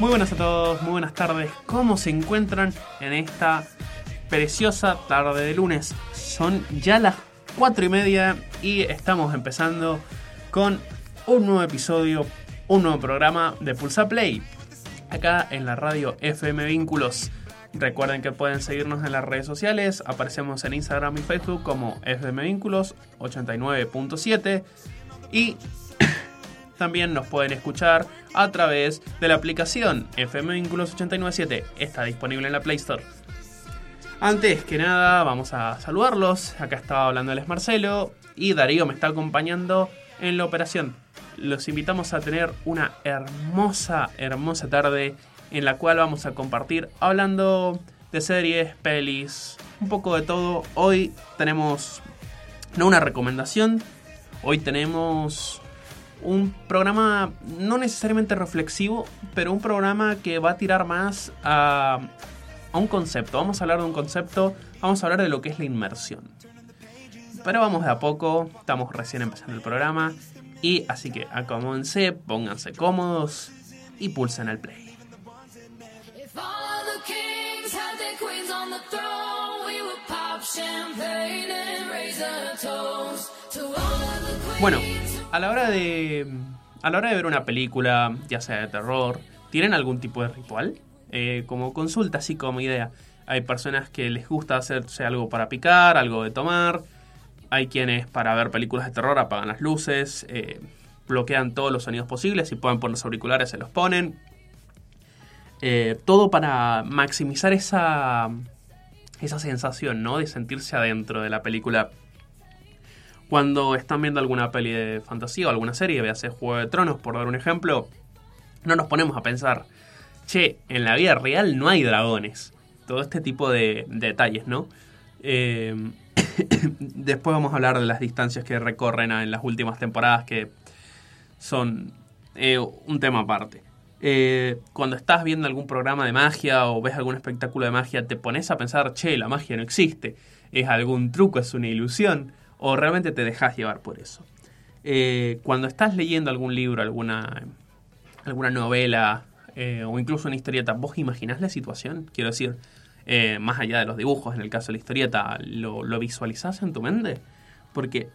Muy buenas a todos, muy buenas tardes. ¿Cómo se encuentran en esta preciosa tarde de lunes? Son ya las 4 y media y estamos empezando con un nuevo episodio, un nuevo programa de Pulsa Play. Acá en la radio FM Vínculos. Recuerden que pueden seguirnos en las redes sociales. Aparecemos en Instagram y Facebook como FM Vínculos 89.7. Y también nos pueden escuchar a través de la aplicación FM Vínculos 897. Está disponible en la Play Store. Antes que nada, vamos a saludarlos. Acá estaba hablando el Marcelo y Darío me está acompañando en la operación. Los invitamos a tener una hermosa, hermosa tarde en la cual vamos a compartir hablando de series, pelis, un poco de todo. Hoy tenemos no una recomendación, hoy tenemos un programa no necesariamente reflexivo, pero un programa que va a tirar más a, a un concepto. Vamos a hablar de un concepto, vamos a hablar de lo que es la inmersión. Pero vamos de a poco, estamos recién empezando el programa y así que acomódense, pónganse cómodos y pulsen el play. Bueno, a la hora de a la hora de ver una película, ya sea de terror, ¿tienen algún tipo de ritual? Eh, como consulta, así como idea. Hay personas que les gusta hacerse algo para picar, algo de tomar. Hay quienes para ver películas de terror apagan las luces, eh, bloquean todos los sonidos posibles. Si pueden poner los auriculares, se los ponen. Eh, todo para maximizar esa, esa sensación, ¿no? De sentirse adentro de la película. Cuando están viendo alguna peli de fantasía o alguna serie, véase Juego de Tronos, por dar un ejemplo, no nos ponemos a pensar, che, en la vida real no hay dragones. Todo este tipo de, de detalles, ¿no? Eh, después vamos a hablar de las distancias que recorren en las últimas temporadas, que son eh, un tema aparte. Eh, cuando estás viendo algún programa de magia o ves algún espectáculo de magia, te pones a pensar, che, la magia no existe, es algún truco, es una ilusión, o realmente te dejas llevar por eso. Eh, cuando estás leyendo algún libro, alguna, alguna novela eh, o incluso una historieta, ¿vos imaginás la situación? Quiero decir, eh, más allá de los dibujos, en el caso de la historieta, ¿lo, lo visualizás en tu mente? Porque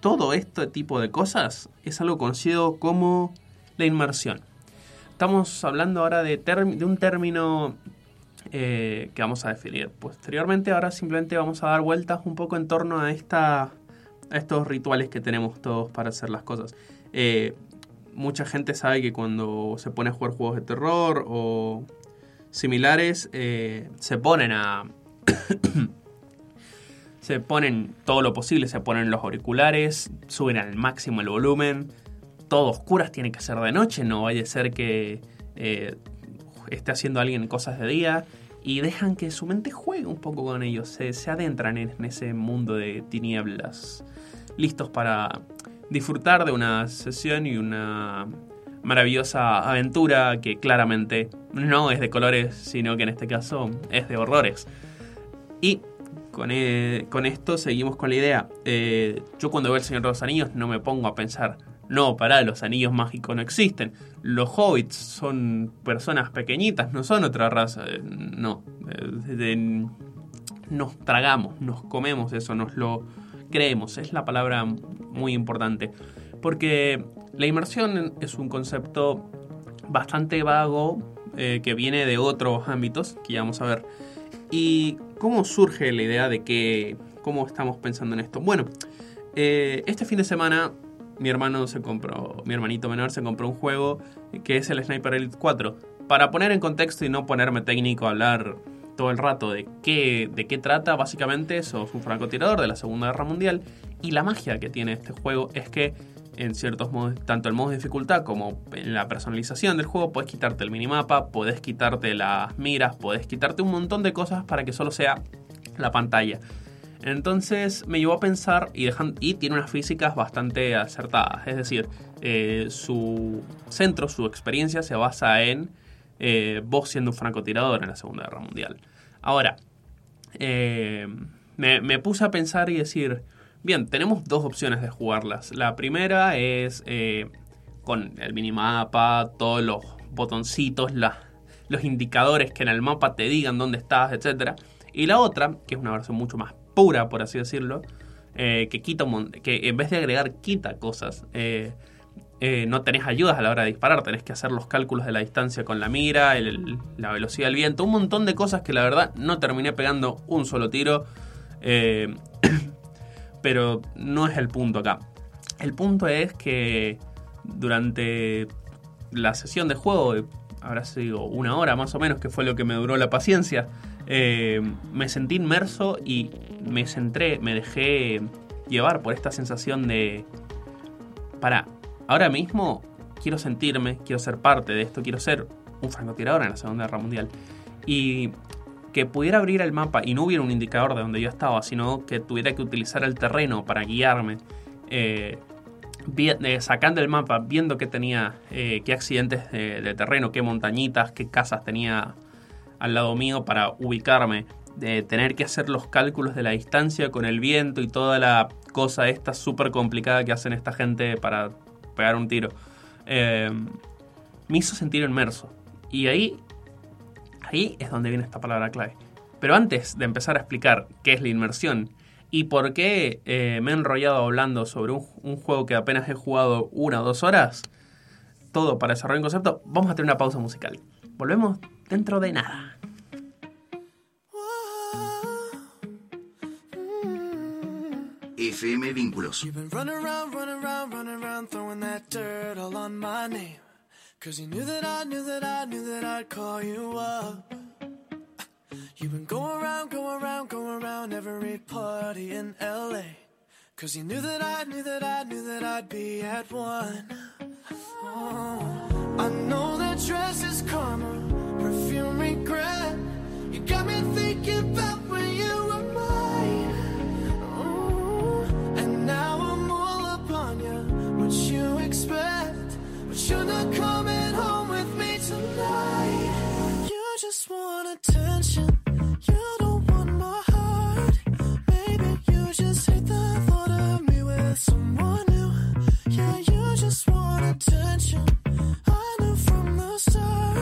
todo este tipo de cosas es algo conocido como la inmersión. Estamos hablando ahora de, un término eh, que vamos a definir posteriormente. Ahora simplemente vamos a dar vueltas un poco en torno a, esta, a estos rituales que tenemos todos para hacer las cosas. Eh, mucha gente sabe que cuando se pone a jugar juegos de terror o similares, eh, se ponen a... se ponen todo lo posible, se ponen los auriculares, suben al máximo el volumen, todo oscuras tiene que ser de noche, no vaya a ser que esté haciendo alguien cosas de día y dejan que su mente juegue un poco con ellos, se, se adentran en, ese mundo de tinieblas, listos para disfrutar de una sesión y una maravillosa aventura que claramente no es de colores, sino que en este caso es de horrores. Y con, eh, con esto seguimos con la idea. Eh, yo cuando veo El Señor de los Anillos no me pongo a pensar, no, pará, los anillos mágicos no existen. Los hobbits son personas pequeñitas, no son otra raza. Eh, No, Eh, nos tragamos, nos comemos eso, nos lo creemos. Es la palabra muy importante. Porque la inmersión es un concepto bastante vago eh, que viene de otros ámbitos que vamos a ver. ¿Y cómo surge la idea de que, cómo estamos pensando en esto? Bueno, este fin de semana mi hermano se compró, mi hermanito menor se compró un juego que es el Sniper Elite 4. Para poner en contexto y no ponerme técnico a hablar todo el rato de qué, de qué trata, básicamente sos un francotirador de la Segunda Guerra Mundial y la magia que tiene este juego es que en ciertos modos, tanto el modo de dificultad como en la personalización del juego, puedes quitarte el minimapa, puedes quitarte las miras, puedes quitarte un montón de cosas para que solo sea la pantalla. Entonces me llevó a pensar y, dejan, y tiene unas físicas bastante acertadas. Es decir, eh, su centro, su experiencia se basa en eh, vos siendo un francotirador en la Segunda Guerra Mundial. Ahora, eh, me, puse a pensar y decir, bien, tenemos dos opciones de jugarlas. La primera es con el minimapa, todos los botoncitos, los indicadores que en el mapa te digan dónde estás, etc. Y la otra, que es una versión mucho más pura, por así decirlo, eh, que quita un que en vez de agregar, quita cosas. Eh, eh, no tenés ayudas a la hora de disparar, tenés que hacer los cálculos de la distancia con la mira, la velocidad del viento, un montón de cosas que la verdad no terminé pegando un solo tiro. Pero no es el punto acá. El punto es que durante la sesión de juego, habrá sido una hora más o menos, que fue lo que me duró la paciencia, me sentí inmerso y me centré, me dejé llevar por esta sensación de, para, ahora mismo quiero sentirme, quiero ser parte de esto, quiero ser un francotirador en la Segunda Guerra Mundial. Y que pudiera abrir el mapa y no hubiera un indicador de donde yo estaba, sino que tuviera que utilizar el terreno para guiarme, eh, eh, sacando el mapa, viendo que tenía, eh, qué accidentes de, de terreno, qué montañitas, qué casas tenía al lado mío para ubicarme, de tener que hacer los cálculos de la distancia con el viento y toda la cosa esta súper complicada que hacen esta gente para pegar un tiro. Eh, me hizo sentir inmerso. Y ahí, ahí es donde viene esta palabra clave. Pero antes de empezar a explicar qué es la inmersión y por qué eh, me he enrollado hablando sobre un, un juego que apenas he jugado una o dos horas, todo para desarrollar un concepto, vamos a tener una pausa musical. Volvemos dentro de nada. My name. Cause you knew that I knew that I knew that I'd call you up. You've been going around, going around, going around every party in LA. Cause you knew that I knew that I knew that I'd be at one. Oh, I know that dress is karma, perfume regret. You got me thinking about now I'm all upon you. What you expect? But you're not coming home with me tonight. You just want attention. You don't want my heart. Maybe you just hate the thought of me with someone new. Yeah, you just want attention. I knew from the start.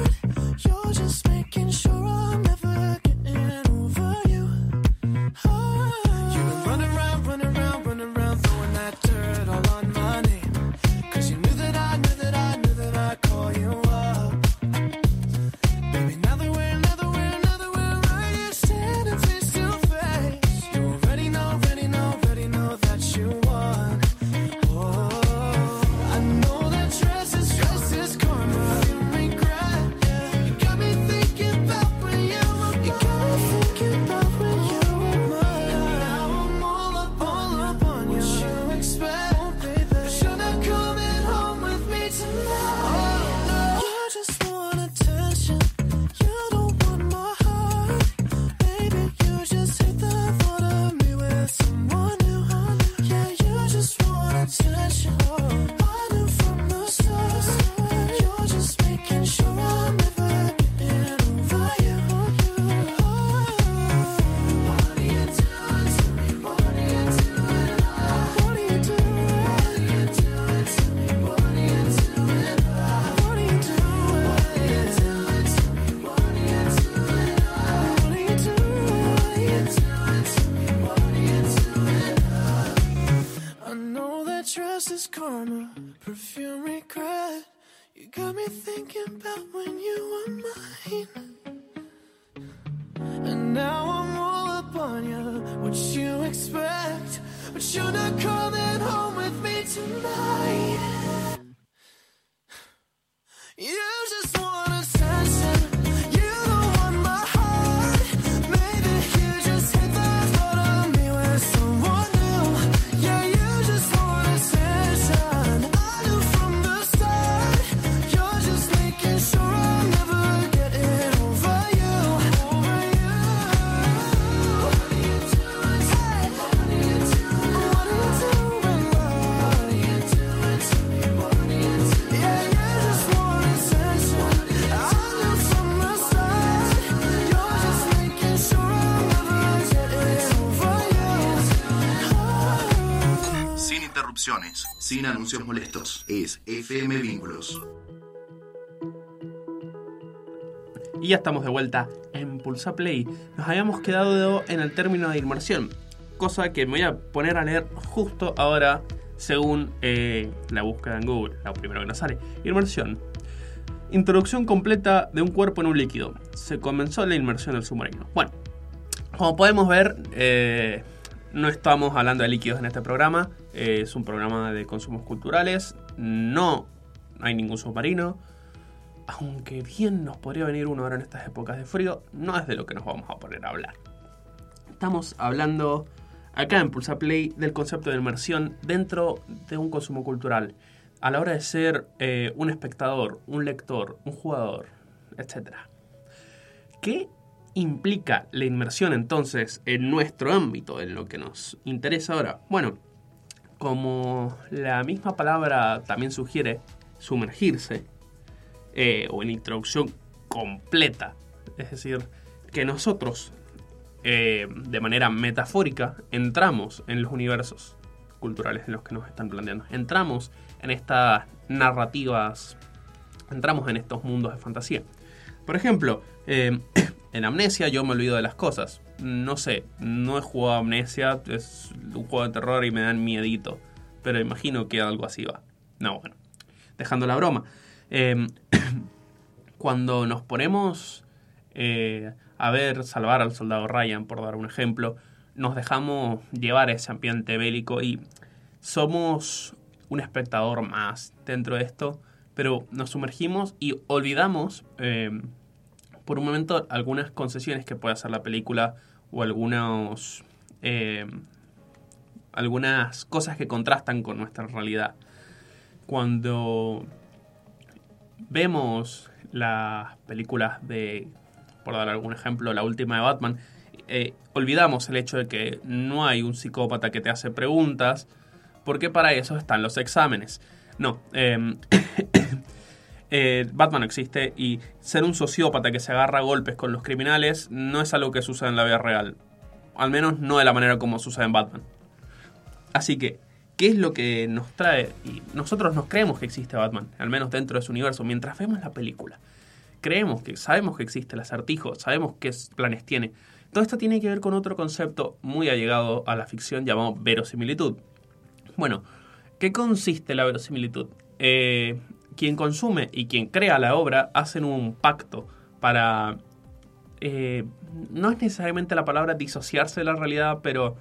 Yeah! Sin anuncios molestos. Es FM Vínculos. Y ya estamos de vuelta en Pulsa Play. Nos habíamos quedado en el término de inmersión, cosa que me voy a poner a leer justo ahora según eh, la búsqueda en Google, lo primero que nos sale. Inmersión. Introducción completa de un cuerpo en un líquido. Se comenzó la inmersión del submarino. Bueno, como podemos ver, eh, no estamos hablando de líquidos en este programa. Es un programa de consumos culturales. No hay ningún submarino. Aunque bien nos podría venir uno ahora en estas épocas de frío, no es de lo que nos vamos a poner a hablar. Estamos hablando acá en Pulsa Play del concepto de inmersión dentro de un consumo cultural. A la hora de ser eh, un espectador, un lector, un jugador, etc. ¿Qué implica la inmersión entonces en nuestro ámbito, en lo que nos interesa ahora? Bueno, como la misma palabra también sugiere, sumergirse, eh, o en introducción completa. Es decir, que nosotros, eh, de manera metafórica, entramos en los universos culturales en los que nos están planteando. Entramos en estas narrativas, entramos en estos mundos de fantasía. Por ejemplo, eh, en Amnesia yo me olvido de las cosas. No sé, no he jugado Amnesia, es un juego de terror y me dan miedito. Pero imagino que algo así va. No, bueno, dejando la broma. Eh, cuando nos ponemos eh, a ver salvar al soldado Ryan, por dar un ejemplo, nos dejamos llevar a ese ambiente bélico y somos un espectador más dentro de esto, pero nos sumergimos y olvidamos eh, por un momento algunas concesiones que puede hacer la película o algunos eh, algunas cosas que contrastan con nuestra realidad. Cuando vemos las películas de, por dar algún ejemplo, la última de Batman, eh, olvidamos el hecho de que no hay un psicópata que te hace preguntas, porque para eso están los exámenes. No, eh, eh, Batman existe y ser un sociópata que se agarra a golpes con los criminales no es algo que sucede en la vida real. Al menos no de la manera como sucede en Batman. Así que, ¿qué es lo que nos trae? Y nosotros nos creemos que existe Batman, al menos dentro de su universo, mientras vemos la película. Creemos que, sabemos que existe el acertijo, sabemos qué planes tiene. Todo esto tiene que ver con otro concepto muy allegado a la ficción llamado verosimilitud. Bueno, ¿qué consiste la verosimilitud? Eh, quien consume y quien crea la obra hacen un pacto para... eh, no es necesariamente la palabra disociarse de la realidad, pero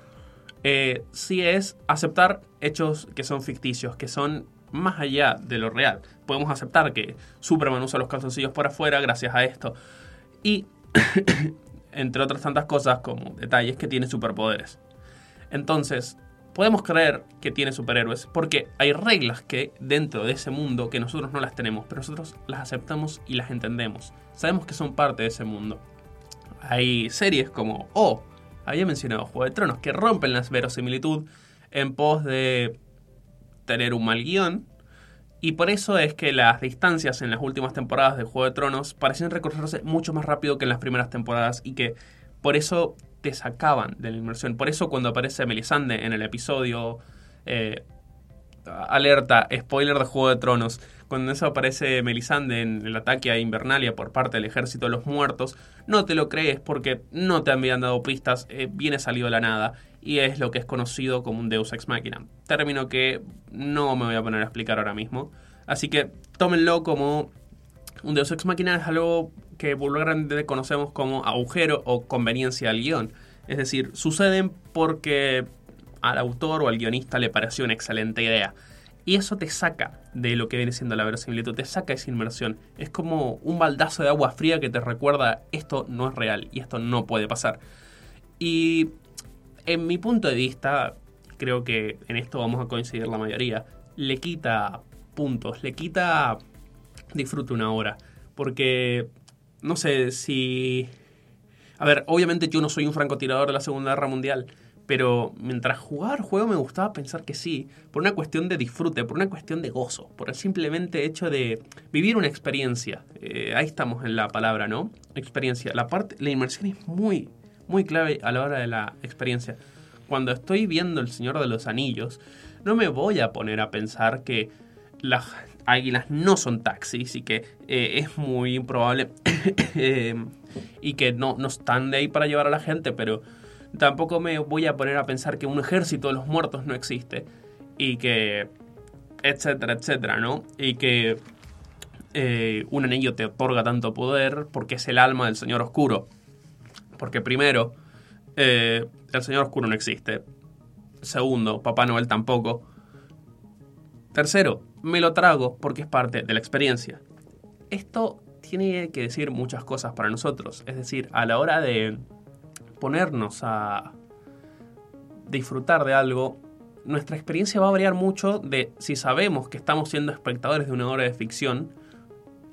eh, sí es aceptar hechos que son ficticios, que son más allá de lo real. Podemos aceptar que Superman usa los calzoncillos por afuera gracias a esto. Y, entre otras tantas cosas, como detalles que tiene superpoderes. Entonces, podemos creer que tiene superhéroes porque hay reglas que dentro de ese mundo que nosotros no las tenemos, pero nosotros las aceptamos y las entendemos. Sabemos que son parte de ese mundo. Hay series como, oh, había mencionado Juego de Tronos, que rompen la verosimilitud en pos de tener un mal guion. Y por eso es que las distancias en las últimas temporadas de Juego de Tronos parecen recorrerse mucho más rápido que en las primeras temporadas y que por eso te sacaban de la inmersión. Por eso cuando aparece Melisande en el episodio eh, alerta, spoiler de Juego de Tronos, cuando eso aparece Melisande en el ataque a Invernalia por parte del ejército de los muertos, no te lo crees porque no te habían dado pistas, eh, viene salido de la nada y es lo que es conocido como un Deus Ex Machina. Término que no me voy a poner a explicar ahora mismo. Así que tómenlo como un Deus Ex Machina es algo que vulgarmente conocemos como agujero o conveniencia al guion. Es decir, suceden porque al autor o al guionista le pareció una excelente idea. Y eso te saca de lo que viene siendo la verosimilitud, te saca esa inmersión. Es como un baldazo de agua fría que te recuerda esto no es real y esto no puede pasar. Y en mi punto de vista, creo que en esto vamos a coincidir la mayoría, le quita puntos, le quita disfrute una hora. Porque, no sé, si... A ver, obviamente yo no soy un francotirador de la Segunda Guerra Mundial, pero mientras jugaba juego me gustaba pensar que sí, por una cuestión de disfrute, por una cuestión de gozo, por el simplemente hecho de vivir una experiencia. Eh, ahí estamos en la palabra, ¿no? Experiencia. La, parte, la inmersión es muy, muy clave a la hora de la experiencia. Cuando estoy viendo El Señor de los Anillos, no me voy a poner a pensar que las águilas no son taxis y que eh, es muy improbable eh, y que no, no están de ahí para llevar a la gente, pero tampoco me voy a poner a pensar que un ejército de los muertos no existe y que etcétera, etcétera, ¿no? Y que eh, un anillo te otorga tanto poder porque es el alma del Señor Oscuro. Porque primero, eh, el Señor Oscuro no existe. Segundo, Papá Noel tampoco. Tercero, me lo trago porque es parte de la experiencia. Esto tiene que decir muchas cosas para nosotros. Es decir, a la hora de ponernos a disfrutar de algo, nuestra experiencia va a variar mucho de si sabemos que estamos siendo espectadores de una obra de ficción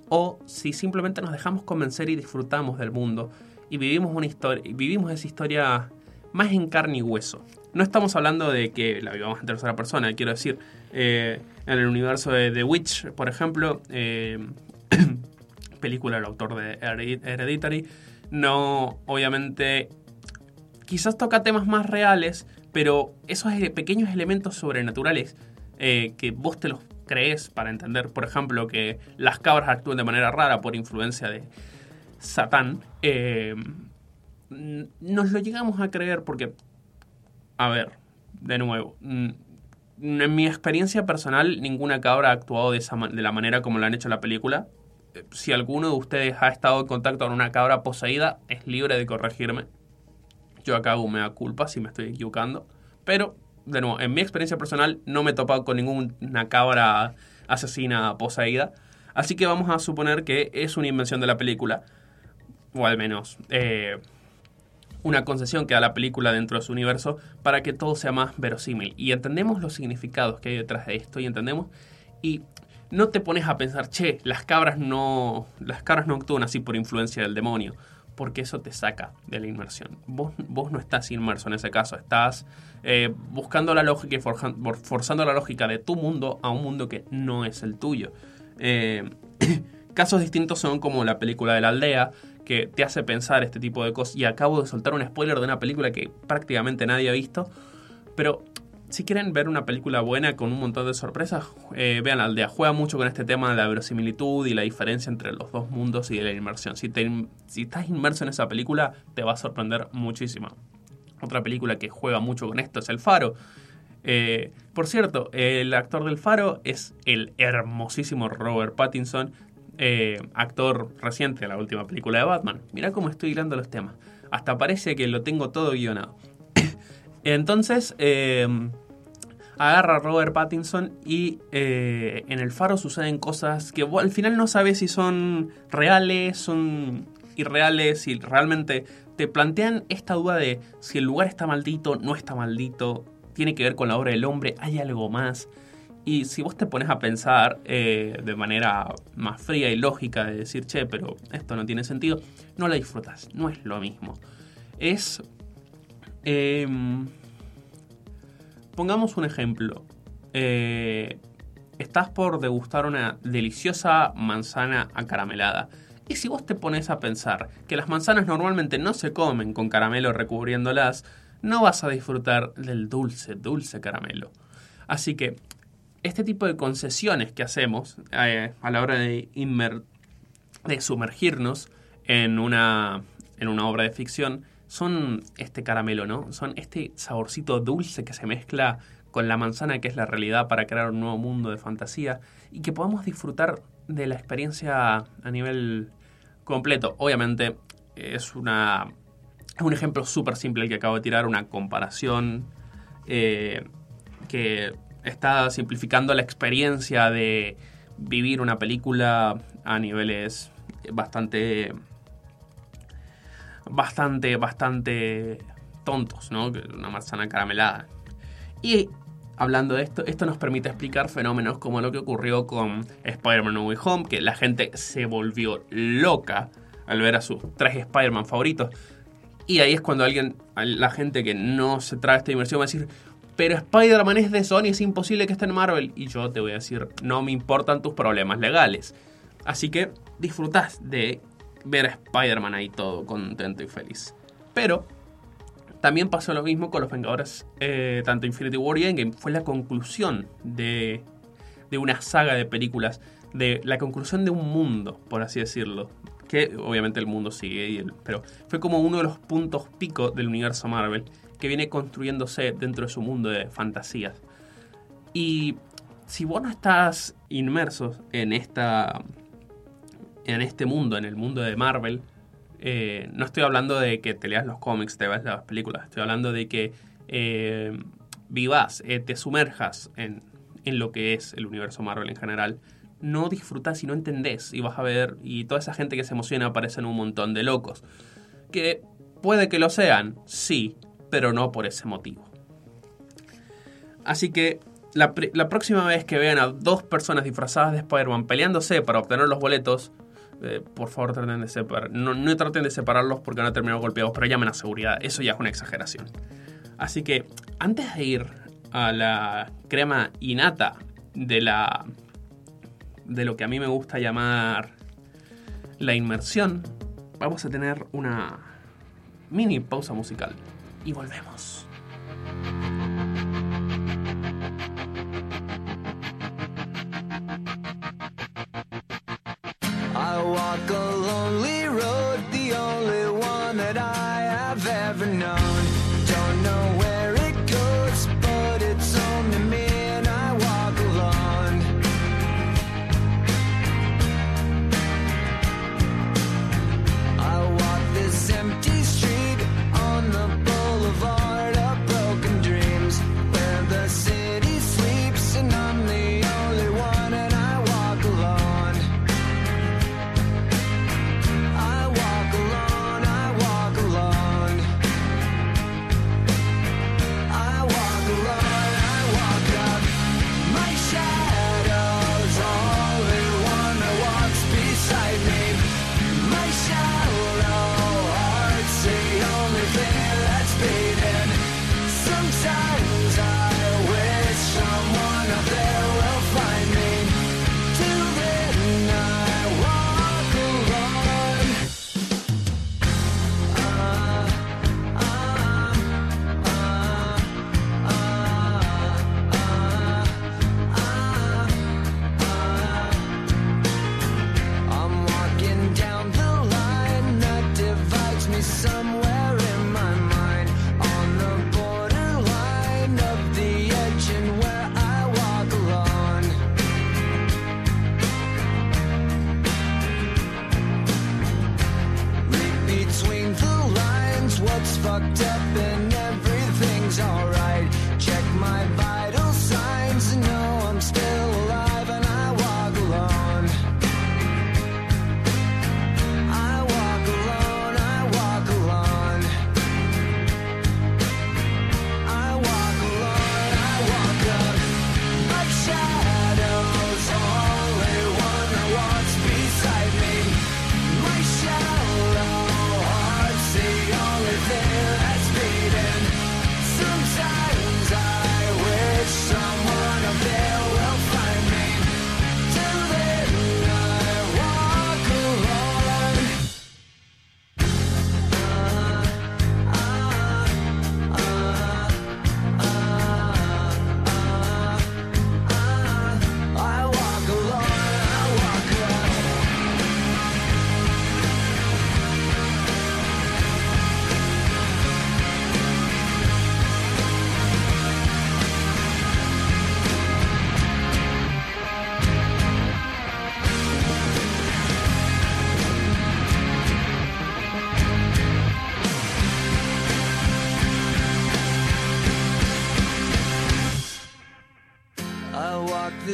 o si simplemente nos dejamos convencer y disfrutamos del mundo y vivimos una historia vivimos esa historia más en carne y hueso. No estamos hablando de que la vivamos en tercera persona, quiero decir, eh, en el universo de The Witch, por ejemplo, eh, película del autor de Hered- Hereditary, no, obviamente, quizás toca temas más reales, pero esos ele- pequeños elementos sobrenaturales eh, que vos te los crees para entender, por ejemplo, que las cabras actúen de manera rara por influencia de Satán, eh, nos lo llegamos a creer porque, a ver, de nuevo, en mi experiencia personal, ninguna cabra ha actuado de, esa, de la manera como lo han hecho en la película. Eh, Si alguno de ustedes ha estado en contacto con una cabra poseída, es libre de corregirme. Yo acá hago mea culpa si me estoy equivocando. Pero, de nuevo, en mi experiencia personal no me he topado con ninguna cabra asesina poseída. Así que vamos a suponer que es una invención de la película. O al menos eh, una concesión que da la película dentro de su universo para que todo sea más verosímil. Y entendemos los significados que hay detrás de esto y entendemos. Y no te pones a pensar, che, las cabras no. Las cabras no actúan así por influencia del demonio. Porque eso te saca de la inmersión. Vos, vos no estás inmerso en ese caso. Estás eh, buscando la lógica y forzando la lógica de tu mundo a un mundo que no es el tuyo. Eh, casos distintos son como la película de la aldea, que te hace pensar este tipo de cosas. Y acabo de soltar un spoiler de una película que prácticamente nadie ha visto. Pero si quieren ver una película buena con un montón de sorpresas, eh, vean la aldea. Juega mucho con este tema de la verosimilitud y la diferencia entre los dos mundos y de la inmersión. Si, te, si estás inmerso en esa película, te va a sorprender muchísimo. Otra película que juega mucho con esto es El Faro. Eh, por cierto, el actor del Faro es el hermosísimo Robert Pattinson, eh, actor reciente de la última película de Batman. Mirá cómo estoy hilando los temas. Hasta parece que lo tengo todo guionado. Entonces, eh, agarra a Robert Pattinson y eh, en el faro suceden cosas que al final no sabes si son reales, son irreales, si realmente te plantean esta duda de si el lugar está maldito, no está maldito, tiene que ver con la obra del hombre, hay algo más. Y si vos te pones a pensar eh, de manera más fría y lógica de decir, che, pero esto no tiene sentido, no la disfrutas, no es lo mismo. Es Em, pongamos un ejemplo. Eh, estás por degustar una deliciosa manzana acaramelada. Y si vos te pones a pensar que las manzanas normalmente no se comen con caramelo recubriéndolas, no vas a disfrutar del dulce, dulce caramelo. Así que este tipo de concesiones que hacemos eh, a la hora de, inmer- de sumergirnos en una, en una obra de ficción son este caramelo, ¿no? Son este saborcito dulce que se mezcla con la manzana que es la realidad para crear un nuevo mundo de fantasía y que podamos disfrutar de la experiencia a nivel completo. Obviamente es una es un ejemplo súper simple el que acabo de tirar, una comparación eh, que está simplificando la experiencia de vivir una película a niveles bastante bastante, bastante tontos, ¿no? Una manzana caramelada. Y hablando de esto, esto nos permite explicar fenómenos como lo que ocurrió con Spider-Man No Way Home, que la gente se volvió loca al ver a sus tres Spider-Man favoritos. Y ahí es cuando alguien, la gente que no se trae esta inversión va a decir, pero Spider-Man es de Sony, es imposible que esté en Marvel. Y yo te voy a decir, no me importan tus problemas legales. Así que disfrutás de ver a Spider-Man ahí todo contento y feliz. Pero también pasó lo mismo con los Vengadores, eh, tanto Infinity War y Endgame. Fue la conclusión de, de una saga de películas, de la conclusión de un mundo, por así decirlo. Que obviamente el mundo sigue, pero fue como uno de los puntos pico del universo Marvel que viene construyéndose dentro de su mundo de fantasías. Y si vos no estás inmerso en esta en este mundo, en el mundo de Marvel, eh, no estoy hablando de que te leas los cómics, te veas las películas, estoy hablando de que eh, vivas, eh, te sumerjas en, en lo que es el universo Marvel en general. No disfrutas y no entendés y vas a ver, y toda esa gente que se emociona aparecen un montón de locos. Que puede que lo sean, sí, pero no por ese motivo. Así que la, pr- la próxima vez que vean a dos personas disfrazadas de Spider-Man peleándose para obtener los boletos, eh, por favor traten de separar. No, no traten de separarlos porque van a terminar golpeados, pero llamen a seguridad. Eso ya es una exageración. Así que antes de ir a la crema innata de la de lo que a mí me gusta llamar la inmersión, vamos a tener una mini pausa musical y volvemos.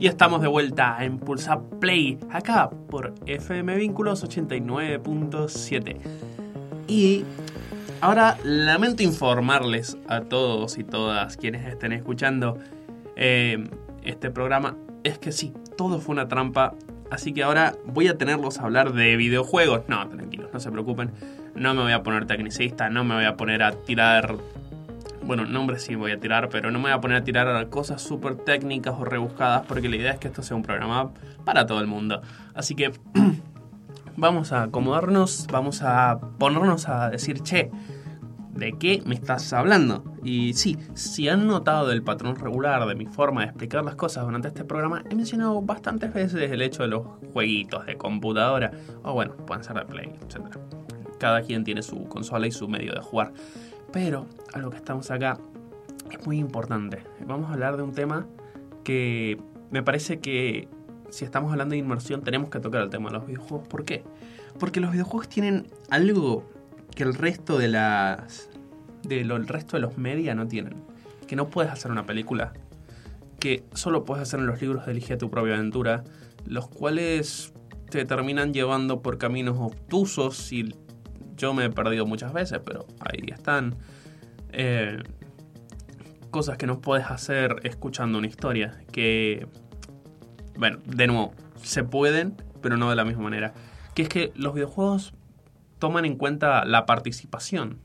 Y estamos de vuelta en Pulsa Play, acá por FM Vínculos 89.7. Y ahora lamento informarles a todos y todas quienes estén escuchando eh, este programa, es que sí, todo fue una trampa. Así que ahora voy a tenerlos a hablar de videojuegos. No, tranquilos, no se preocupen. No me voy a poner tecnicista, no me voy a poner a tirar bueno, nombres sí voy a tirar, pero no me voy a poner a tirar cosas súper técnicas o rebuscadas porque la idea es que esto sea un programa para todo el mundo. Así que vamos a acomodarnos, vamos a ponernos a decir, che, ¿de qué me estás hablando? Y sí, si han notado el patrón regular de mi forma de explicar las cosas durante este programa, he mencionado bastantes veces el hecho de los jueguitos de computadora, o bueno, pueden ser de Play, etc. Cada quien tiene su consola y su medio de jugar. Pero a lo que estamos acá es muy importante. Vamos a hablar de un tema que me parece que si estamos hablando de inmersión tenemos que tocar el tema de los videojuegos. ¿Por qué? Porque los videojuegos tienen algo que el resto de las de lo, resto de los media no tienen. Que no puedes hacer una película. Que solo puedes hacer en los libros de Elige tu propia aventura. Los cuales te terminan llevando por caminos obtusos y yo me he perdido muchas veces, pero ahí están. Eh, cosas que no puedes hacer escuchando una historia. Que, bueno, de nuevo, se pueden, pero no de la misma manera. Que es que los videojuegos toman en cuenta la participación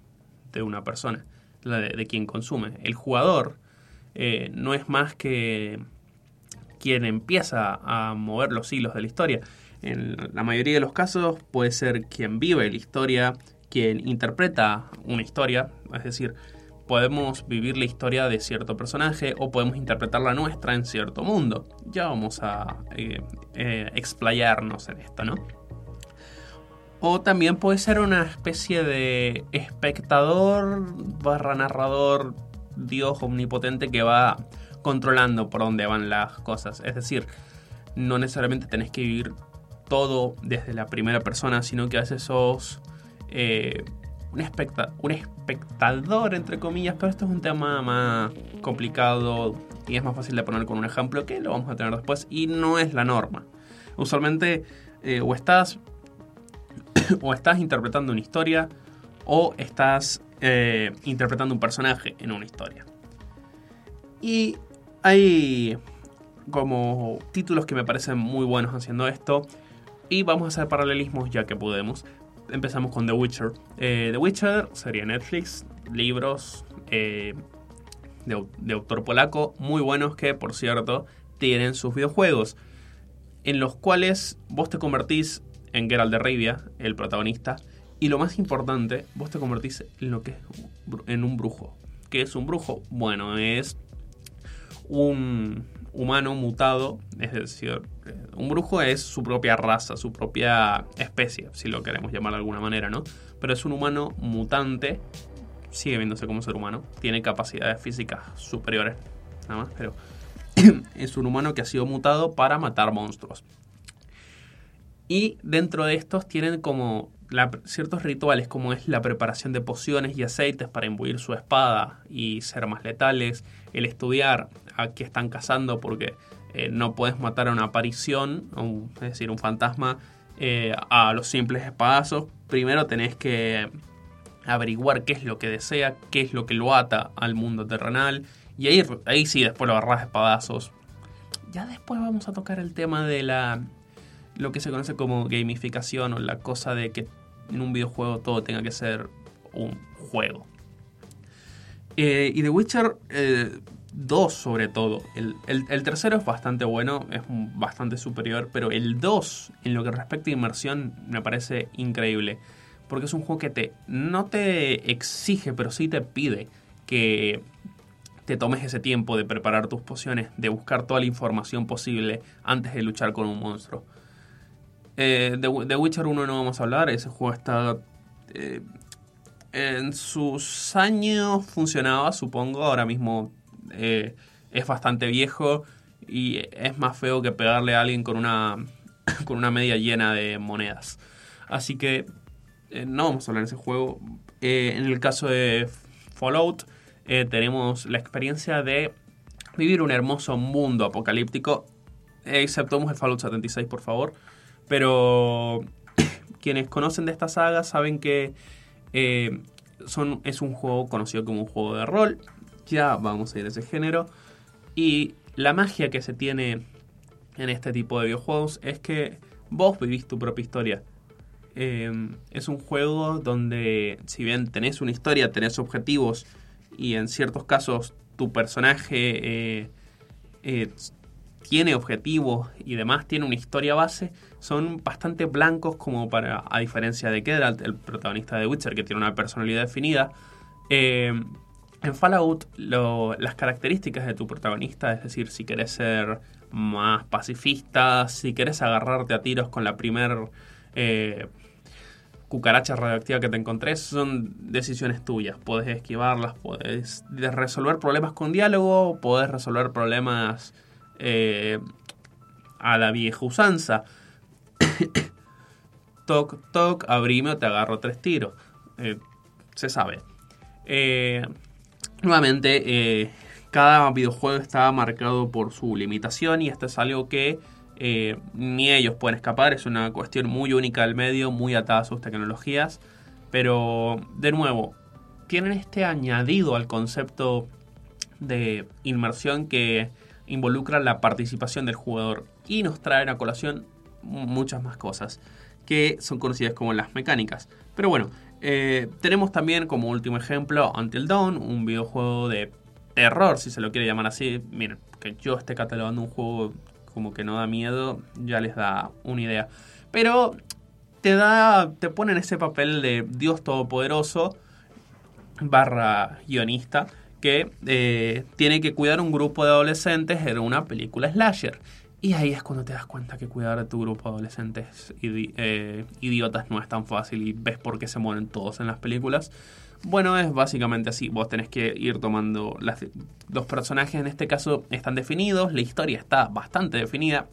de una persona, la de, quien consume. El jugador eh, no es más que quien empieza a mover los hilos de la historia. En la mayoría de los casos puede ser quien vive la historia, quien interpreta una historia, es decir, podemos vivir la historia de cierto personaje o podemos interpretar la nuestra en cierto mundo. Ya vamos a eh, eh, explayarnos en esto, ¿no? O también puede ser una especie de espectador barra narrador, dios omnipotente que va controlando por dónde van las cosas. Es decir, no necesariamente tenés que vivir todo desde la primera persona, sino que a veces sos eh, un, especta- un espectador, entre comillas, pero esto es un tema más complicado y es más fácil de poner con un ejemplo que lo vamos a tener después y no es la norma. Usualmente eh, o estás o estás interpretando una historia o estás eh, interpretando un personaje en una historia. Y hay como títulos que me parecen muy buenos haciendo esto. Y vamos a hacer paralelismos ya que podemos. Empezamos con The Witcher. Eh, The Witcher, serie Netflix, libros eh, de, de autor polaco, muy buenos que, por cierto, tienen sus videojuegos. En los cuales vos te convertís en Geralt de Rivia, el protagonista. Y lo más importante, vos te convertís en lo que es en un brujo. ¿Qué es un brujo? Bueno, es un humano mutado, es decir, eh, un brujo es su propia raza, su propia especie, si lo queremos llamar de alguna manera, ¿no? Pero es un humano mutante, sigue viéndose como ser humano, tiene capacidades físicas superiores, nada más, pero es un humano que ha sido mutado para matar monstruos. Y dentro de estos tienen como ciertos rituales, como es la preparación de pociones y aceites para imbuir su espada y ser más letales, el estudiar a qué están cazando, porque eh, no puedes matar a una aparición, es decir, un fantasma, eh, a los simples espadazos. Primero tenés que averiguar qué es lo que desea, qué es lo que lo ata al mundo terrenal, y ahí, ahí sí, después lo agarrás espadazos. Ya después vamos a tocar el tema de la lo que se conoce como gamificación o la cosa de que en un videojuego todo tenga que ser un juego. Eh, y The Witcher 2 sobre todo. El, el- tercero es bastante bueno, es bastante superior, pero el 2 en lo que respecta a inmersión me parece increíble. Porque es un juego que te no te exige, pero sí te pide que te tomes ese tiempo de preparar tus pociones, de buscar toda la información posible antes de luchar con un monstruo. Eh, de, Witcher 1 no vamos a hablar, ese juego está... eh, en sus años funcionaba, supongo, ahora mismo eh, es bastante viejo y es más feo que pegarle a alguien con una, con una media llena de monedas. Así que eh, no vamos a hablar de ese juego. Eh, en el caso de Fallout, tenemos la experiencia de vivir un hermoso mundo apocalíptico, exceptuamos el Fallout 76, por favor. Pero quienes conocen de esta saga saben que son, es un juego conocido como un juego de rol. Ya vamos a ir a ese género. Y la magia que se tiene en este tipo de videojuegos es que vos vivís tu propia historia. Eh, es un juego donde, si bien tenés una historia, tenés objetivos y en ciertos casos tu personaje eh, eh, tiene objetivos y demás, tiene una historia base, son bastante blancos como para, a diferencia de Geralt, el protagonista de Witcher, que tiene una personalidad definida. En Fallout, lo- las características de tu protagonista, es decir, si querés ser más pacifista, si querés agarrarte a tiros con la primer eh, cucaracha radioactiva que te encontrés, son decisiones tuyas. Podés esquivarlas, podés resolver problemas con diálogo, podés resolver problemas eh, a la vieja usanza. toc, toc, abrime o te agarro tres tiros. Eh, se sabe. Eh, nuevamente, eh, cada videojuego está marcado por su limitación y esto es algo que eh, ni ellos pueden escapar. Es una cuestión muy única del medio, muy atada a sus tecnologías. Pero, de nuevo, tienen este añadido al concepto de inmersión que involucra la participación del jugador y nos traen a colación muchas más cosas que son conocidas como las mecánicas. Pero bueno, eh, tenemos también como último ejemplo Until Dawn, un videojuego de terror, si se lo quiere llamar así. Miren, que yo esté catalogando un juego como que no da miedo, ya les da una idea. Pero te da, te pone en ese papel de Dios Todopoderoso barra guionista que eh, tiene que cuidar un grupo de adolescentes en una película slasher. Y ahí es cuando te das cuenta que cuidar a tu grupo de adolescentes eh, idiotas no es tan fácil y ves por qué se mueren todos en las películas. Bueno, es básicamente así. Vos tenés que ir tomando los personajes en este caso están definidos, la historia está bastante definida.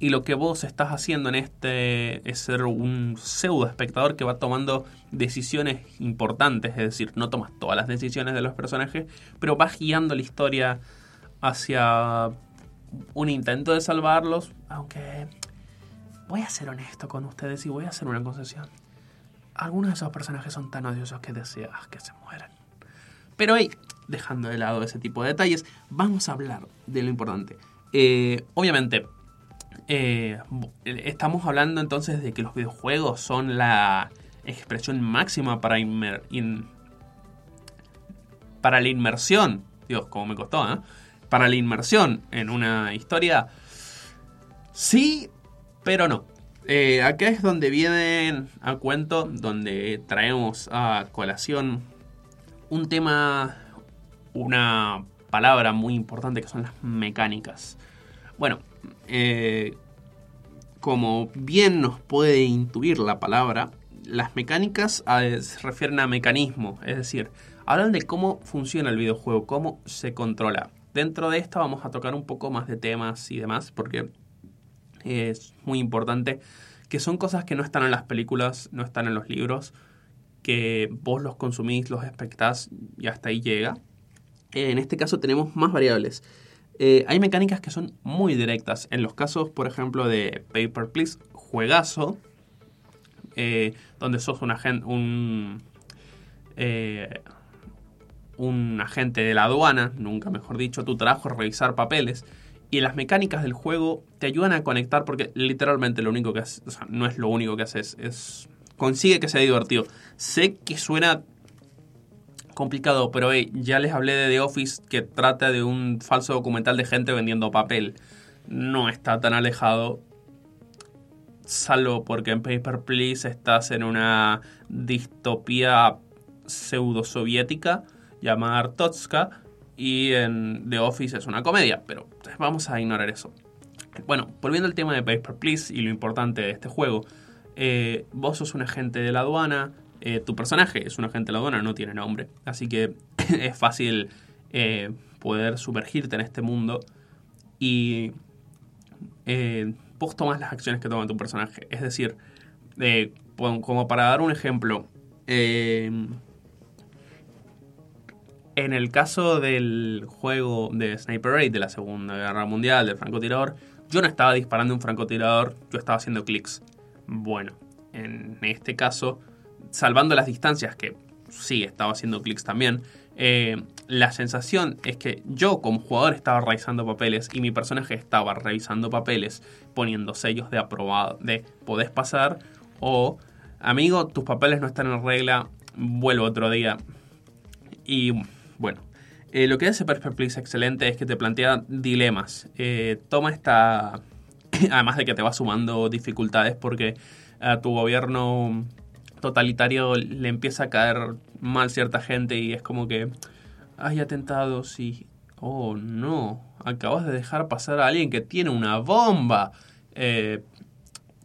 Y lo que vos estás haciendo en este es ser un pseudo espectador que va tomando decisiones importantes, es decir, no tomas todas las decisiones de los personajes, pero vas guiando la historia hacia un intento de salvarlos, aunque voy a ser honesto con ustedes y voy a hacer una concesión. Algunos de esos personajes son tan odiosos que deseas que se mueran. Pero ahí, dejando de lado ese tipo de detalles, vamos a hablar de lo importante. Eh, obviamente, eh, estamos hablando entonces de que los videojuegos son la expresión máxima para, inmer- in- para la inmersión. Dios, como me costó, ¿eh? Para la inmersión en una historia. Sí, pero no. Eh, acá es donde vienen a cuento, donde traemos a colación un tema, una palabra muy importante que son las mecánicas. Bueno, eh, como bien nos puede intuir la palabra, las mecánicas se refieren a mecanismo, es decir, hablan de cómo funciona el videojuego, cómo se controla. Dentro de esto vamos a tocar un poco más de temas y demás, porque es muy importante, que son cosas que no están en las películas, no están en los libros, que vos los consumís, los espectás y hasta ahí llega. En este caso tenemos más variables. Eh, hay mecánicas que son muy directas. En los casos, por ejemplo, de Paper Please, juegazo, eh, donde sos un agente, un, eh, un agente de la aduana, nunca mejor dicho, tu trabajo es revisar papeles. Y las mecánicas del juego te ayudan a conectar porque literalmente lo único que haces, o sea, no es lo único que haces, es consigue que sea divertido. Sé que suena complicado, pero hey, ya les hablé de The Office que trata de un falso documental de gente vendiendo papel. No está tan alejado, salvo porque en Paper Please estás en una distopía pseudo-soviética llamada Artotska y en The Office es una comedia, pero vamos a ignorar eso. Bueno, volviendo al tema de Paper Please y lo importante de este juego, eh, vos sos un agente de la aduana, eh, tu personaje es un agente de la aduana, no tiene nombre, así que es fácil eh, poder sumergirte en este mundo y eh, vos tomas las acciones que toma tu personaje. Es decir, como para dar un ejemplo, En el caso del juego de Sniper Raid de la Segunda Guerra Mundial, del francotirador, yo no estaba disparando un francotirador, yo estaba haciendo clics. Bueno, en este caso, salvando las distancias, que sí, estaba haciendo clics también, eh, la sensación es que yo como jugador estaba revisando papeles y mi personaje estaba revisando papeles, poniendo sellos de aprobado, de podés pasar o amigo, tus papeles no están en regla, vuelvo otro día. Y bueno, eh, lo que hace Please excelente es que te plantea dilemas. Eh, toma esta, además de que te va sumando dificultades porque a tu gobierno totalitario le empieza a caer mal cierta gente y es como que hay atentados y oh no acabas de dejar pasar a alguien que tiene una bomba Eh,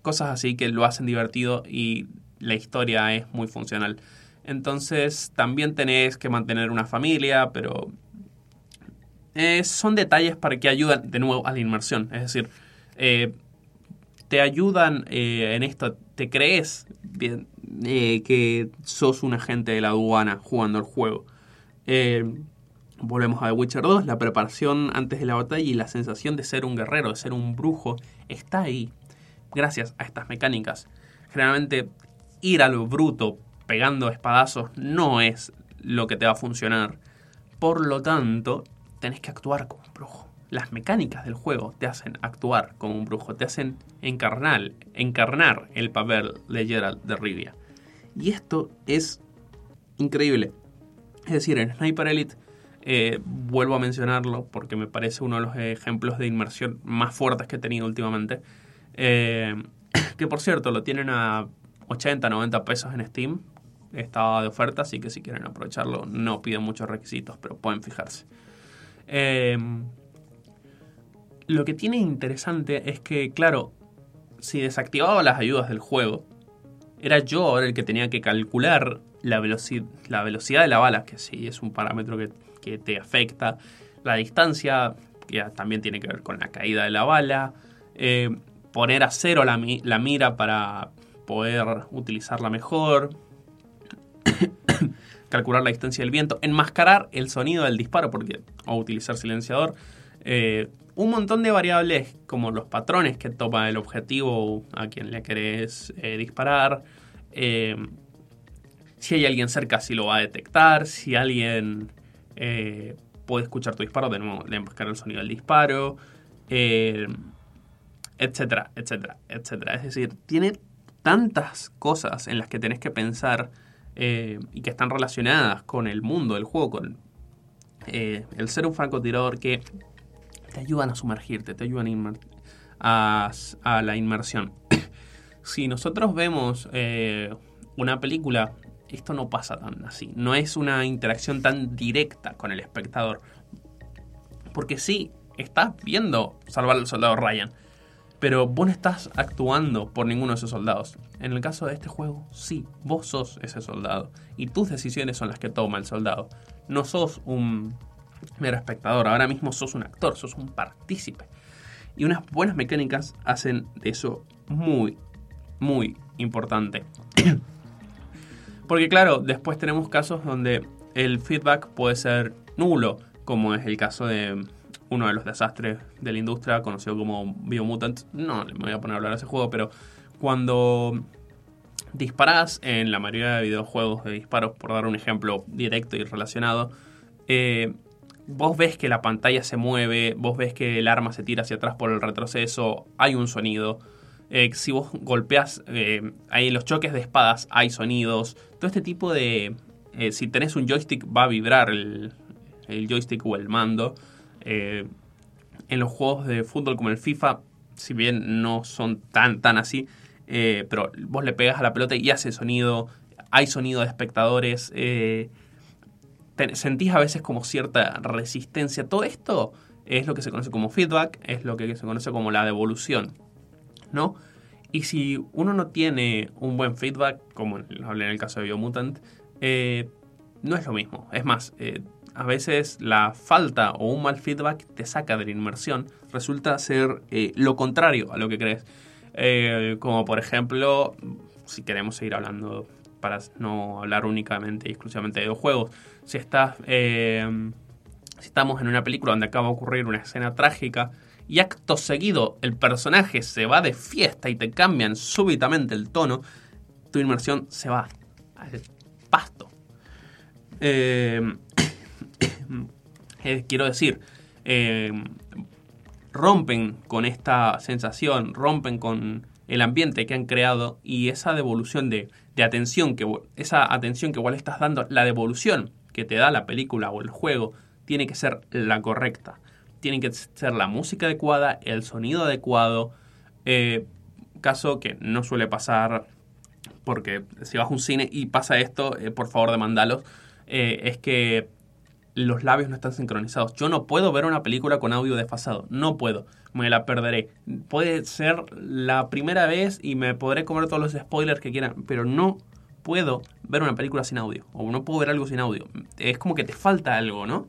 cosas así que lo hacen divertido y la historia es muy funcional entonces también tenés que mantener una familia pero eh, son detalles para que ayudan de nuevo a la inmersión es decir eh, te ayudan eh, en esto, te crees bien, que sos un agente de la aduana jugando el juego. Volvemos a The Witcher 2, la preparación antes de la batalla y la sensación de ser un guerrero, de ser un brujo, está ahí, gracias a estas mecánicas. Generalmente ir a lo bruto pegando espadazos no es lo que te va a funcionar. Por lo tanto, tenés que actuar como un brujo. Las mecánicas del juego te hacen actuar como un brujo, te hacen encarnar, encarnar el papel de Geralt de Rivia. Y esto es increíble. Es decir, en Sniper Elite, eh, vuelvo a mencionarlo porque me parece uno de los ejemplos de inmersión más fuertes que he tenido últimamente. Eh, que por cierto, lo tienen a 80, 90 pesos en Steam. Estaba de oferta, así que si quieren aprovecharlo, no piden muchos requisitos, pero pueden fijarse. Eh, lo que tiene interesante es que, claro, si desactivaba las ayudas del juego, era yo ahora el que tenía que calcular la, veloci la velocidad de la bala, que sí es un parámetro que, que te afecta, la distancia, que también tiene que ver con la caída de la bala, eh, poner a cero la mira para poder utilizarla mejor, calcular la distancia del viento, enmascarar el sonido del disparo, porque o utilizar silenciador. eh, un montón de variables como los patrones que toma el objetivo a quien le querés eh, disparar. eh, si hay alguien cerca, si lo va a detectar. Si alguien puede escuchar tu disparo, de nuevo, le enmascarar el sonido del disparo. etcétera, etcétera, etcétera. Es decir, tiene tantas cosas en las que tenés que pensar eh, y que están relacionadas con el mundo del juego, con eh, el ser un francotirador que te ayudan a sumergirte, te ayudan a, a la inmersión. si nosotros vemos eh, una película, esto no pasa tan así. No es una interacción tan directa con el espectador. Porque sí, estás viendo salvar al soldado Ryan. Pero vos no estás actuando por ninguno de esos soldados. En el caso de este juego, sí, vos sos ese soldado. Y tus decisiones son las que toma el soldado. No sos un mero espectador. Ahora mismo sos un actor, sos un partícipe. Y unas buenas mecánicas hacen de eso muy, muy importante. Porque claro, después tenemos casos donde el feedback puede ser nulo, como es el caso de uno de los desastres de la industria conocido como Biomutant. No me voy a poner a hablar de ese juego, pero cuando disparás en la mayoría de videojuegos de disparos, por dar un ejemplo directo y relacionado, eh, vos ves que la pantalla se mueve, vos ves que el arma se tira hacia atrás por el retroceso, hay un sonido. Eh, si vos golpeas, eh, ahí en los choques de espadas hay sonidos. Todo este tipo de... si tenés un joystick va a vibrar el, el joystick o el mando. Eh, en los juegos de fútbol como el FIFA, si bien no son tan, tan así, eh, pero vos le pegas a la pelota y hace sonido, hay sonido de espectadores, eh, sentís a veces como cierta resistencia. Todo esto es lo que se conoce como feedback, es lo que se conoce como la devolución, ¿no? Y si uno no tiene un buen feedback, como hablé en el caso de Biomutant, eh, no es lo mismo. Es más, a veces la falta o un mal feedback te saca de la inmersión. Resulta ser eh, lo contrario a lo que crees. Eh, como por ejemplo, si queremos seguir hablando para no hablar únicamente y exclusivamente de videojuegos, si estás, eh, si estamos en una película donde acaba de ocurrir una escena trágica y acto seguido el personaje se va de fiesta y te cambian súbitamente el tono, tu inmersión se va al pasto. Eh, eh, quiero decir, eh, rompen con esta sensación, rompen con el ambiente que han creado y esa devolución de, de atención, que, esa atención que igual estás dando, la devolución que te da la película o el juego, tiene que ser la correcta. Tiene que ser la música adecuada, el sonido adecuado, eh, caso que no suele pasar porque si vas a un cine y pasa esto, por favor demandalos, eh, es que los labios no están sincronizados. Yo no puedo ver una película con audio desfasado, no puedo, me la perderé. Puede ser la primera vez y me podré comer todos los spoilers que quieran, pero no puedo ver una película sin audio, o no puedo ver algo sin audio. Es como que te falta algo, ¿no?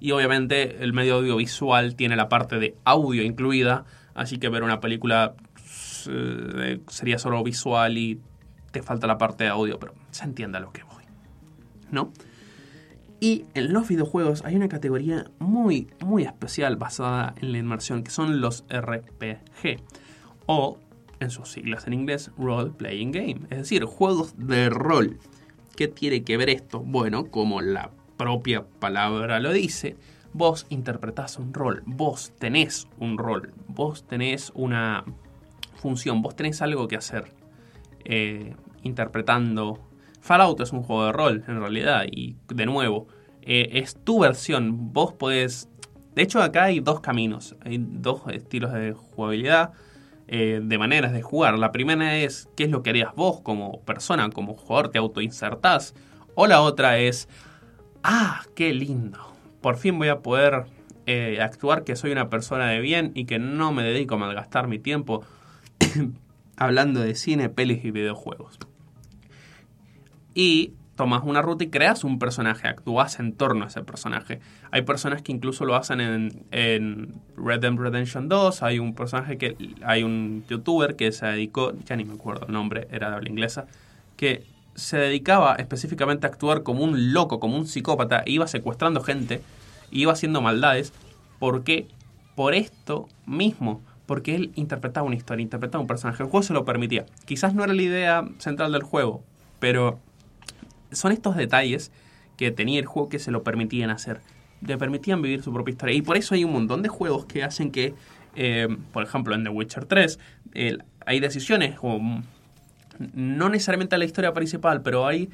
Y obviamente el medio audiovisual tiene la parte de audio incluida, así que ver una película eh, sería solo visual y te falta la parte de audio, pero se entiende a lo que voy, ¿no? Y en los videojuegos hay una categoría muy, muy especial basada en la inmersión, que son los RPG, o en sus siglas en inglés, Role Playing Game, es decir, juegos de rol. ¿Qué tiene que ver esto? Bueno, como la propia palabra lo dice, vos interpretás un rol, vos tenés un rol, vos tenés una función, vos tenés algo que hacer eh, interpretando. Fallout es un juego de rol, en realidad, y de nuevo, eh, es tu versión. Vos podés. De hecho, acá hay dos caminos, hay dos estilos de jugabilidad, eh, de maneras de jugar. La primera es qué es lo que harías vos como persona, como jugador, te autoinsertás. O la otra es, ah, qué lindo. Por fin voy a poder eh, actuar que soy una persona de bien y que no me dedico a malgastar mi tiempo hablando de cine, pelis y videojuegos. Y tomas una ruta y creas un personaje, actúas en torno a ese personaje. Hay personas que incluso lo hacen en, Red Dead Redemption 2, hay un personaje que, hay un youtuber que se dedicó, ya ni me acuerdo el nombre, era de habla inglesa, que se dedicaba específicamente a actuar como un loco, como un psicópata, e iba secuestrando gente, e iba haciendo maldades, porque por esto mismo, porque él interpretaba una historia, interpretaba un personaje, el juego se lo permitía. Quizás no era la idea central del juego, pero son estos detalles que tenía el juego que se lo permitían hacer. Le permitían vivir su propia historia. Y por eso hay un montón de juegos que hacen que, eh, por ejemplo, en The Witcher 3, el- hay decisiones, o, mm, no necesariamente la historia principal, pero hay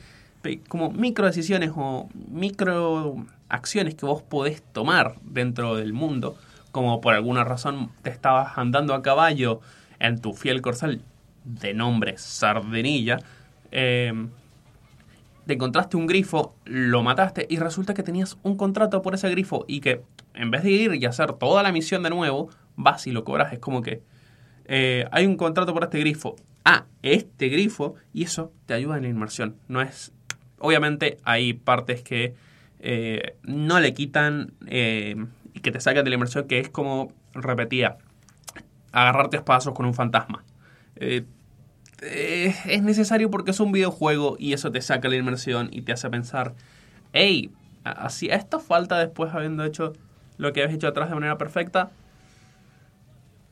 como micro decisiones o micro acciones que vos podés tomar dentro del mundo. Como por alguna razón te estabas andando a caballo en tu fiel corcel de nombre Sardinilla. eh, te encontraste un grifo, lo mataste y resulta que tenías un contrato por ese grifo y que en vez de ir y hacer toda la misión de nuevo, vas y lo cobras. Es como que eh, hay un contrato por este grifo. Ah, este grifo y eso te ayuda en la inmersión. No es... Obviamente hay partes que eh, no le quitan eh, y que te sacan de la inmersión, que es como repetía, agarrarte a con un fantasma. Eh, es necesario porque es un videojuego y eso te saca la inmersión y te hace pensar, hey, así esto falta después habiendo hecho lo que habías hecho atrás de manera perfecta.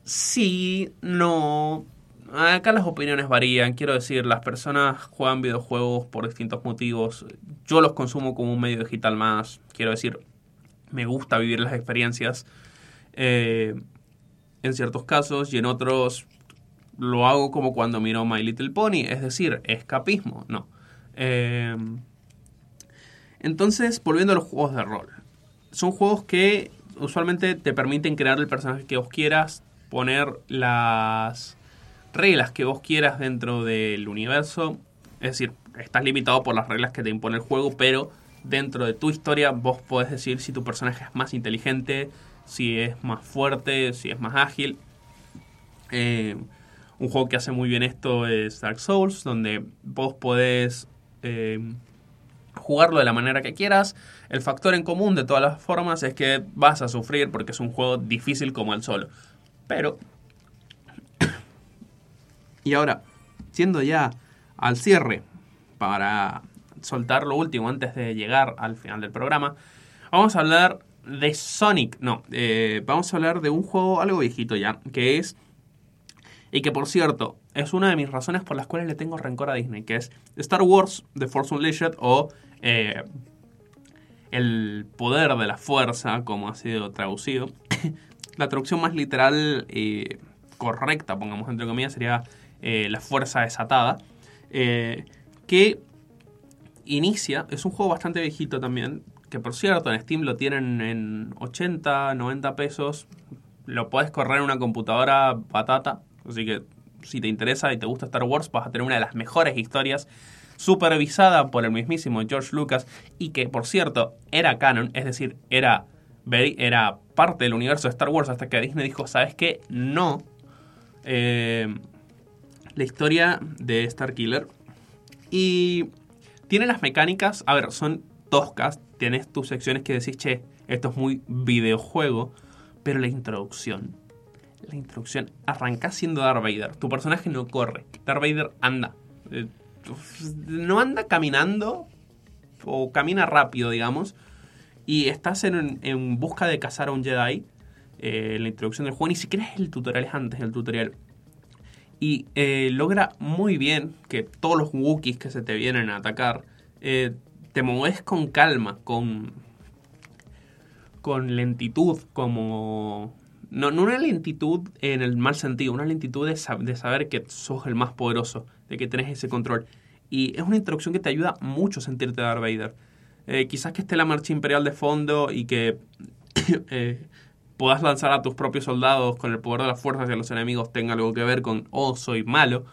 Sí, no. Acá las opiniones varían. Quiero decir, las personas juegan videojuegos por distintos motivos. Yo los consumo como un medio digital más. Quiero decir, me gusta vivir las experiencias. eh, en ciertos casos y en otros lo hago como cuando miro My Little Pony, es decir, escapismo, no. Eh, entonces, volviendo a los juegos de rol. Son juegos que usualmente te permiten crear el personaje que vos quieras, poner las reglas que vos quieras dentro del universo. Es decir, estás limitado por las reglas que te impone el juego, pero dentro de tu historia vos podés decir si tu personaje es más inteligente, si es más fuerte, si es más ágil. Eh, un juego que hace muy bien esto es Dark Souls, donde vos podés eh, jugarlo de la manera que quieras. El factor en común de todas las formas es que vas a sufrir porque es un juego difícil como el solo. Pero... y ahora, siendo ya al cierre, para soltar lo último antes de llegar al final del programa. Vamos a hablar de Sonic. No, eh, vamos a hablar de un juego algo viejito ya, que es... Y que por cierto, es una de mis razones por las cuales le tengo rencor a Disney, que es Star Wars The Force Unleashed o eh, El Poder de la Fuerza, como ha sido traducido. la traducción más literal y correcta, pongamos entre comillas, sería eh, La Fuerza Desatada. eh, que inicia, es un juego bastante viejito también, que por cierto en Steam lo tienen en 80, 90 pesos. Lo puedes correr en una computadora patata, así que si te interesa y te gusta Star Wars vas a tener una de las mejores historias supervisada por el mismísimo George Lucas y que por cierto era canon, es decir, era, era parte del universo de Star Wars hasta que Disney dijo, ¿sabes qué? No. Eh, la historia de Star Killer y tiene las mecánicas, a ver, son toscas, tienes tus secciones que decís, che, esto es muy videojuego, pero la introducción, la introducción, arranca siendo Darth Vader, tu personaje no corre, Darth Vader anda, Eh, no anda caminando, o camina rápido, digamos, y estás en, en busca de cazar a un Jedi, eh, la introducción del juego, ni siquiera es el tutorial, es antes del tutorial. Y eh, logra muy bien que todos los Wookiees que se te vienen a atacar eh, te mueves con calma, con con lentitud, como no, no una lentitud en el mal sentido, una lentitud de, de saber que sos el más poderoso, de que tenés ese control. Y es una introducción que te ayuda mucho a sentirte Darth Vader. Eh, quizás que esté la marcha imperial de fondo y que eh, puedas lanzar a tus propios soldados con el poder de las fuerzas hacia los enemigos tenga algo que ver con, oh, soy malo,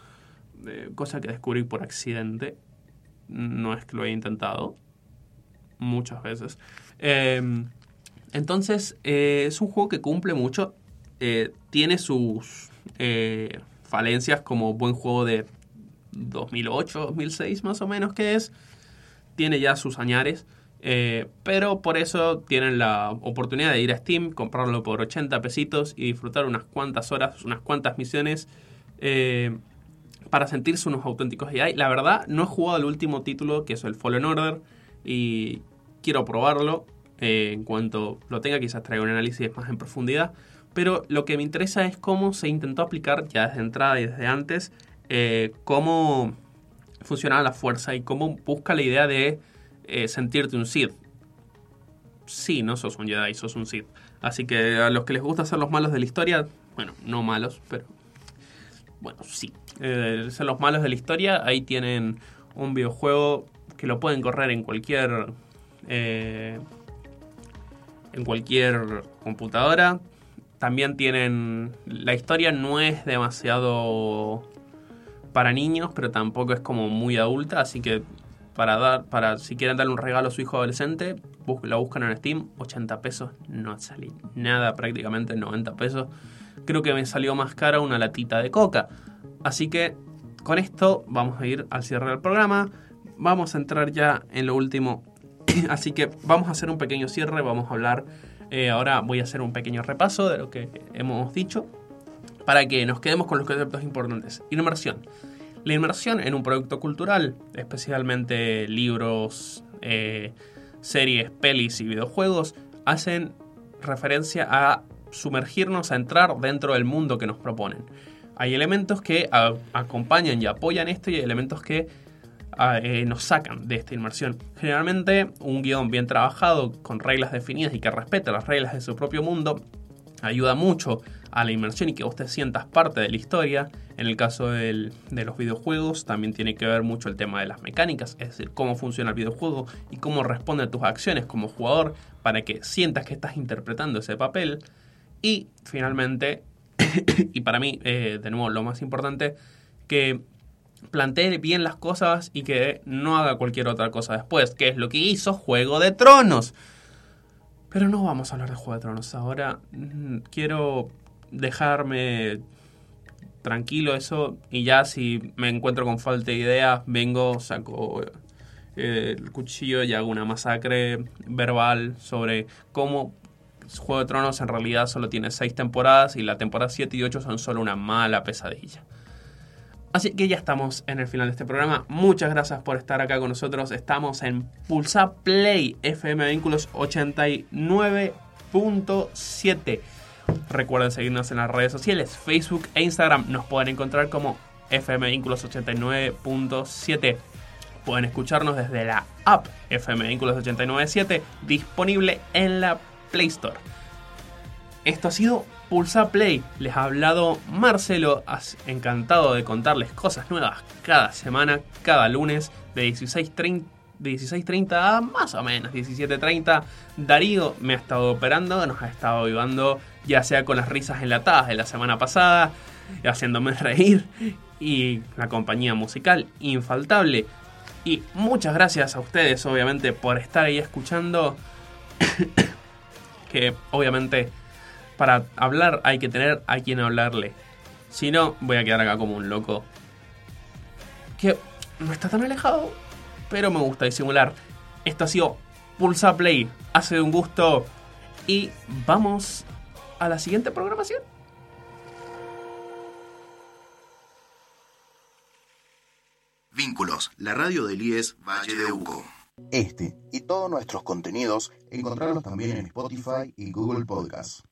eh, cosa que descubrí por accidente. No es que lo haya intentado, muchas veces. Eh, entonces, eh, es un juego que cumple mucho, eh, tiene sus eh, falencias como buen juego de 2008, 2006 más o menos que es, tiene ya sus añares. Pero por eso tienen la oportunidad de ir a Steam, comprarlo por 80 pesitos y disfrutar unas cuantas horas, unas cuantas misiones para sentirse unos auténticos Jedi. La verdad, no he jugado el último título, que es el Fallen Order, y quiero probarlo. Eh, en cuanto lo tenga, quizás traiga un análisis más en profundidad. Pero lo que me interesa es cómo se intentó aplicar ya desde entrada y desde antes, eh, cómo funciona la fuerza y cómo busca la idea de eh, sentirte un Sith. Sí, no sos un Jedi, sos un Sith. Así que a los que les gusta ser los malos de la historia, bueno, no malos, pero bueno, sí. Ser los malos de la historia, ahí tienen un videojuego que lo pueden correr en cualquier en cualquier computadora. También tienen la historia no es demasiado para niños, pero tampoco es como muy adulta, así que para dar para si quieren darle un regalo a su hijo adolescente, bus- la buscan en Steam, 80 pesos, no sale nada, prácticamente 90 pesos. Creo que me salió más cara una latita de coca. Así que con esto vamos a ir al cierre del programa. Vamos a entrar ya en lo último. Así que vamos a hacer un pequeño cierre. Vamos a hablar. eh, ahora voy a hacer un pequeño repaso de lo que hemos dicho. Para que nos quedemos con los conceptos importantes. Inmersión. La inmersión en un producto cultural, especialmente libros, eh, series, pelis y videojuegos, hacen referencia a sumergirnos, a entrar dentro del mundo que nos proponen. Hay elementos que acompañan y apoyan esto y elementos que eh, nos sacan de esta inmersión. Generalmente un guion bien trabajado, con reglas definidas y que respete las reglas de su propio mundo, ayuda mucho a la inmersión y que vos te sientas parte de la historia. En el caso de los videojuegos también tiene que ver mucho el tema de las mecánicas, es decir, cómo funciona el videojuego y cómo responde a tus acciones como jugador para que sientas que estás interpretando ese papel. Y finalmente, y para mí, eh, de nuevo, lo más importante, que plantee bien las cosas y que no haga cualquier otra cosa después, que es lo que hizo Juego de Tronos. Pero no vamos a hablar de Juego de Tronos ahora. Mm, Quiero dejarme tranquilo eso y ya si me encuentro con falta de ideas, vengo, saco eh, el cuchillo y hago una masacre verbal sobre cómo Juego de Tronos en realidad solo tiene seis temporadas y la temporada 7 y 8 son solo una mala pesadilla. Así que ya estamos en el final de este programa. Muchas gracias por estar acá con nosotros. Estamos en Pulsa Play FM Vínculos 89.7. Recuerden seguirnos en las redes sociales, Facebook e Instagram. Nos pueden encontrar como FM Vínculos 89.7. Pueden escucharnos desde la app FM Vínculos 897 disponible en la Play Store. Esto ha sido Pulsa Play. Les ha hablado Marcelo. Has- Encantado de contarles cosas nuevas cada semana, cada lunes de 16.30 de 16.30 a más o menos 17.30. Darío me ha estado operando, nos ha estado ayudando ya sea con las risas enlatadas de la semana pasada, haciéndome reír y la compañía musical infaltable. Y muchas gracias a ustedes, obviamente, por estar ahí escuchando. que obviamente para hablar hay que tener a quien hablarle. Si no, voy a quedar acá como un loco. Que no está tan alejado, pero me gusta disimular. Esto ha sido Pulsa Play. Hace un gusto. Y vamos a la siguiente programación. Vínculos, la radio del IES Valle de Uco. Este y todos nuestros contenidos encontrarlos también en Spotify y Google Podcasts.